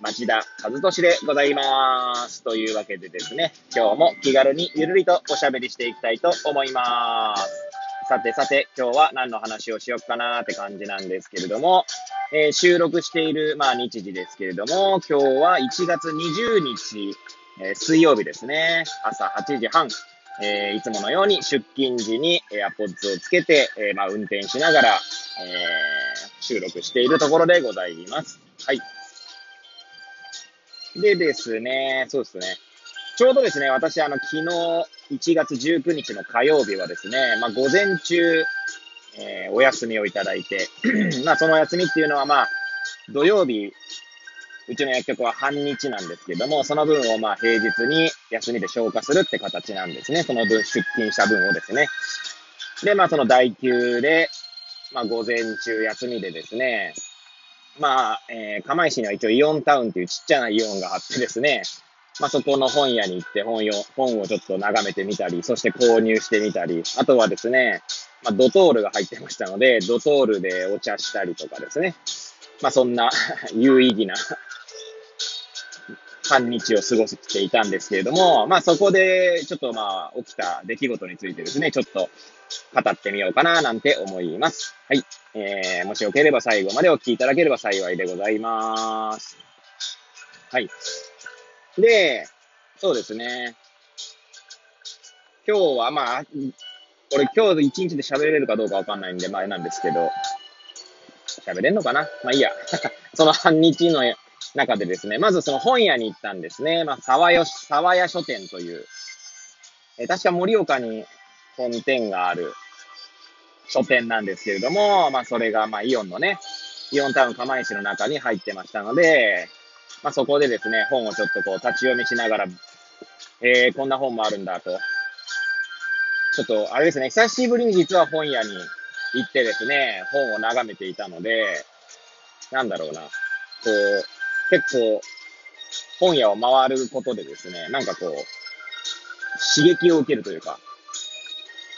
町田和俊でございます。というわけでですね、今日も気軽にゆるりとおしゃべりしていきたいと思います。さてさて、今日は何の話をしようかなーって感じなんですけれども、えー、収録している、まあ、日時ですけれども、今日は1月20日、えー、水曜日ですね、朝8時半、えー、いつものように出勤時に AirPods をつけて、えまあ、運転しながら、え収録しているところでございます。はい。でですね、そうですね。ちょうどですね、私、あの、昨日、1月19日の火曜日はですね、まあ、午前中、えー、お休みをいただいて、まあ、そのお休みっていうのは、まあ、土曜日、うちの薬局は半日なんですけども、その分をまあ平日に休みで消化するって形なんですね。その分、出勤した分をですね。で、まあその代休で、まあ午前中休みでですね、まあ、えー、釜石には一応イオンタウンっていうちっちゃなイオンがあってですね、まあそこの本屋に行って本よ本をちょっと眺めてみたり、そして購入してみたり、あとはですね、まあドトールが入ってましたので、ドトールでお茶したりとかですね、まあそんな 有意義な半日を過ごしていたんですけれども、まあそこでちょっとまあ起きた出来事についてですね、ちょっと語ってみようかななんて思います。はい。えー、もしよければ最後までお聞きいただければ幸いでございます。はい。で、そうですね。今日はまあ、俺今日一日で喋れるかどうかわかんないんで、まああれなんですけど、喋れんのかな？まあいいや。その半日の中でですね、まずその本屋に行ったんですね。まあ、沢よ、沢屋書店という、え確か盛岡に本店がある書店なんですけれども、まあ、それが、まあ、イオンのね、イオンタウン釜石の中に入ってましたので、まあ、そこでですね、本をちょっとこう、立ち読みしながら、えー、こんな本もあるんだと。ちょっと、あれですね、久しぶりに実は本屋に行ってですね、本を眺めていたので、なんだろうな、こう、結構、本屋を回ることでですね、なんかこう、刺激を受けるというか、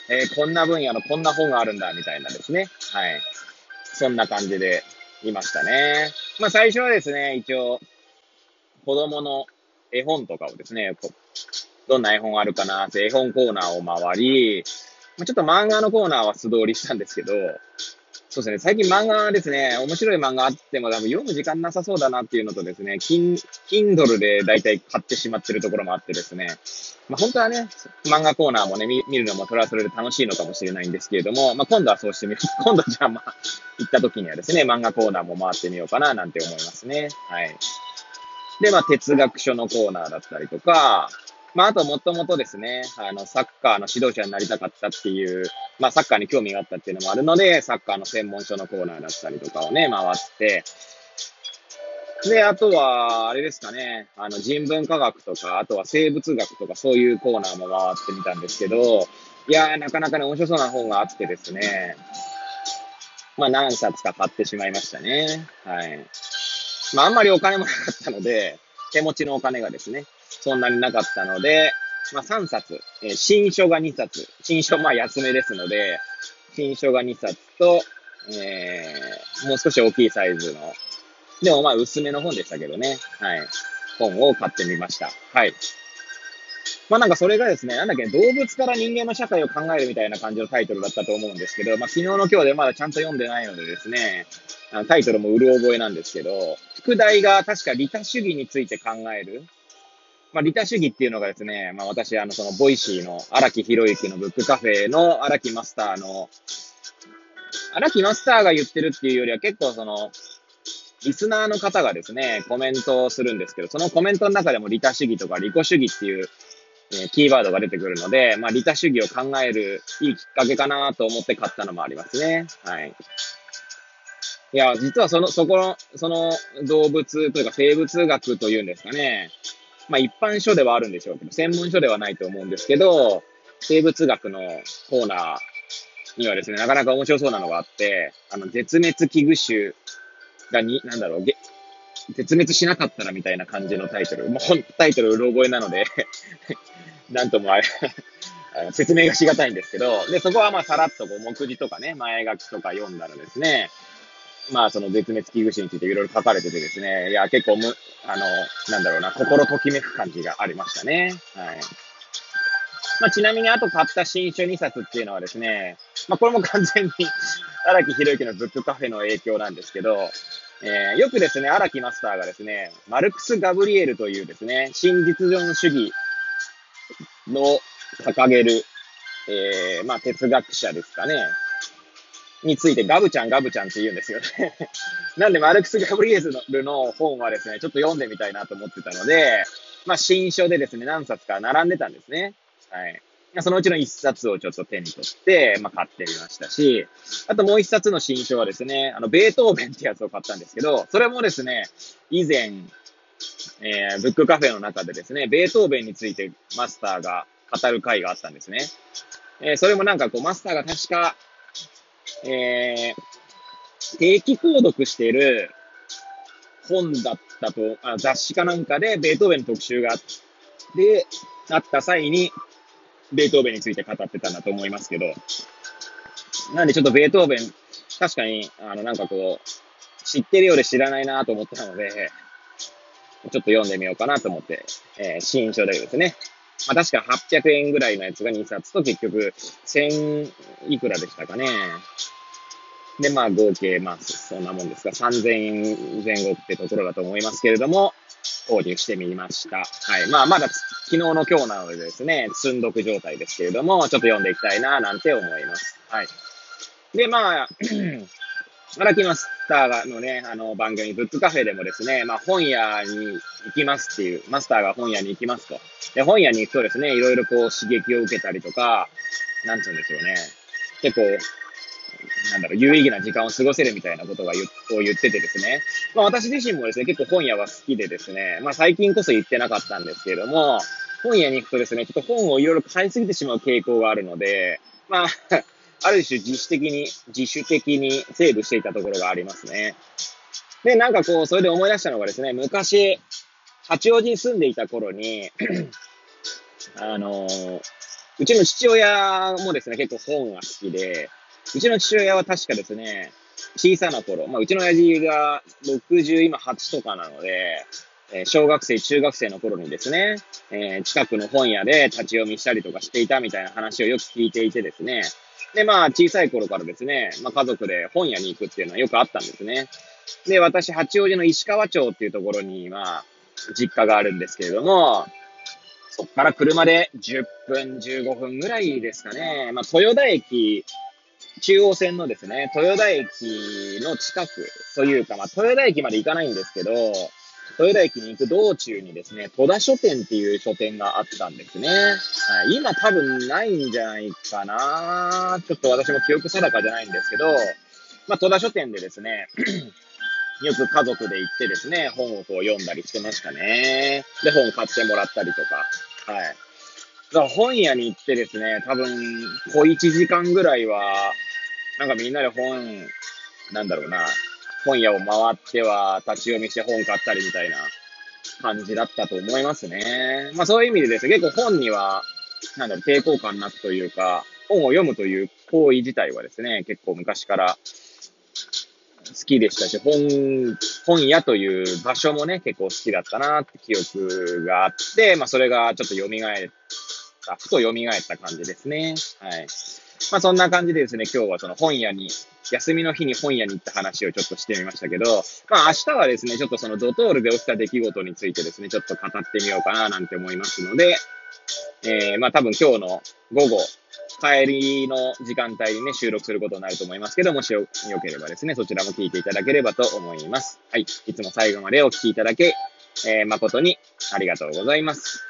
えー、こんな分野のこんな本があるんだ、みたいなですね。はい。そんな感じでいましたね。まあ最初はですね、一応、子供の絵本とかをですね、どんな絵本あるかなって絵本コーナーを回り、ちょっと漫画のコーナーは素通りしたんですけど、そうですね。最近漫画ですね、面白い漫画あっても多分読む時間なさそうだなっていうのとですね、Kindle で大体買ってしまってるところもあってですね、まあ本当はね、漫画コーナーもね、見るのもそれはそれで楽しいのかもしれないんですけれども、まあ今度はそうしてみる。今度じゃあまあ、行った時にはですね、漫画コーナーも回ってみようかななんて思いますね。はい。で、まあ哲学書のコーナーだったりとか、まあ、あと、もともとですね、あの、サッカーの指導者になりたかったっていう、まあ、サッカーに興味があったっていうのもあるので、サッカーの専門書のコーナーだったりとかをね、回って、で、あとは、あれですかね、あの、人文科学とか、あとは生物学とか、そういうコーナーも回ってみたんですけど、いやー、なかなかね、面白そうな本があってですね、まあ、何冊か買ってしまいましたね。はい。まあ、あんまりお金もなかったので、手持ちのお金がですね、そんなになかったので、まあ3冊、えー、新書が2冊、新書まあ安めですので、新書が2冊と、えー、もう少し大きいサイズの、でもまあ薄めの本でしたけどね、はい、本を買ってみました。はい。まあなんかそれがですね、なんだっけ、動物から人間の社会を考えるみたいな感じのタイトルだったと思うんですけど、まあ昨日の今日でまだちゃんと読んでないのでですね、あのタイトルもうる覚えなんですけど、副題が確か利他主義について考える。まあ、利他主義っていうのがですね、まあ、私、あの、その、 Voicy の荒木博行のブックカフェの荒木マスターの、荒木マスターが言ってるっていうよりは結構その、リスナーの方がですね、コメントをするんですけど、そのコメントの中でも利他主義とか利己主義っていう、えー、キーワードが出てくるので、まあ、利他主義を考えるいいきっかけかなと思って買ったのもありますね。はい。いや、実はその、そこの、その動物というか生物学というんですかね。まあ一般書ではあるんでしょうけど、専門書ではないと思うんですけど、生物学のコーナーにはですね、なかなか面白そうなのがあって、あの、絶滅危惧種がに、なんだろう、絶滅しなかったらみたいな感じのタイトル。もうタイトルうろ覚えなので なんともあれ 説明がしがたいんですけど、で、そこはまあさらっとこう目次とかね、前書きとか読んだらですね、まあその絶滅危惧種についていろいろ書かれててですね、いや結構む、あの、なんだろうな、心ときめく感じがありましたね。はい。まあちなみにあと買った新書2冊っていうのはですね、まあこれも完全に 荒木博之のブックカフェの影響なんですけど、えー、よくですね、荒木マスターがですね、マルクス・ガブリエルというですね、新実存主義の掲げる、えー、まあ哲学者ですかね、についてガブちゃんガブちゃんって言うんですよね なんで、マルクス・ガブリエルの本はですね、ちょっと読んでみたいなと思ってたので、まあ新書でですね、何冊か並んでたんですね。はい。そのうちの一冊をちょっと手に取って、まあ、買ってみましたし、あともう一冊の新書はですね、あの、ベートーベンってやつを買ったんですけど、それもですね、以前、えー、ブックカフェの中でですね、ベートーベンについてマスターが語る回があったんですね。えー、それもなんかこう、マスターが確か、えー、定期購読している本だったと、あ雑誌かなんかでベートーベンの特集があって、あった際に、ベートーベンについて語ってたんだと思いますけど、なんでちょっとベートーベン、確かに、あの、なんかこう、知ってるようで知らないなと思ってたので、ちょっと読んでみようかなと思って、えー、新書でですね。まあ確か800円ぐらいのやつが2冊と結局1000いくらでしたかね。で、まあ合計、まあそんなもんですが、3000円前後ってところだと思いますけれども、購入してみました。はい。まあ、まだ昨日の今日なのでですね、積んどく状態ですけれども、ちょっと読んでいきたいな、なんて思います。はい。で、まあ、荒木マスターのね、あの番組、ブックカフェでもですね、まあ本屋に行きますっていう、マスターが本屋に行きますと。で、本屋に行くとですね、いろいろこう刺激を受けたりとか、なんつうんでしょうね。結構、なんだろう、有意義な時間を過ごせるみたいなことが言を言っててですね。まあ私自身もですね、結構本屋は好きでですね、まあ最近こそ行ってなかったんですけれども、本屋に行くとですね、ちょっと本をいろいろ買いすぎてしまう傾向があるので、まあ、ある種自主的に、自主的にセーブしていたところがありますね。で、なんかこう、それで思い出したのがですね、昔、八王子に住んでいた頃に あのうちの父親もですね、結構本が好きで、うちの父親は確かですね、小さな頃、まあ、うちの親父が60、今8とかなので、え小学生、中学生の頃にですね、えー、近くの本屋で立ち読みしたりとかしていたみたいな話をよく聞いていてですね、で、まあ、小さい頃からですね、まあ、家族で本屋に行くっていうのはよくあったんですね。で、私、八王子の石川町っていうところに、まあ、実家があるんですけれども、そっから車で10分、15分ぐらいですかね。まあ、豊田駅中央線のですね、豊田駅の近くというか、まあ、豊田駅まで行かないんですけど、豊田駅に行く道中にですね、戸田書店っていう書店があったんですね。はい、今多分ないんじゃないかなちょっと私も記憶定かじゃないんですけど、まあ、戸田書店でですね、よく家族で行ってですね、本をこう読んだりしてましたね。で、本買ってもらったりとか。はい。だから本屋に行ってですね、多分、小1時間ぐらいは、なんかみんなで本、なんだろうな、本屋を回っては立ち読みして本買ったりみたいな感じだったと思いますね。まあそういう意味でですね、結構本には、なんだろう、抵抗感なくというか、本を読むという行為自体はですね、結構昔から好きでしたし、本、本屋という場所もね、結構好きだったなって記憶があって、まあそれがちょっと蘇った、ふと蘇った感じですね。はい。まあそんな感じでですね、今日はその本屋に、休みの日に本屋に行った話をちょっとしてみましたけど、まあ明日はですね、ちょっとそのドトールで起きた出来事についてですね、ちょっと語ってみようかななんて思いますので、えー、まあ多分今日の午後、帰りの時間帯にね、収録することになると思いますけど、もしよければですね、そちらも聞いていただければと思います。はい。いつも最後までお聞きいただけ、えー、誠にありがとうございます。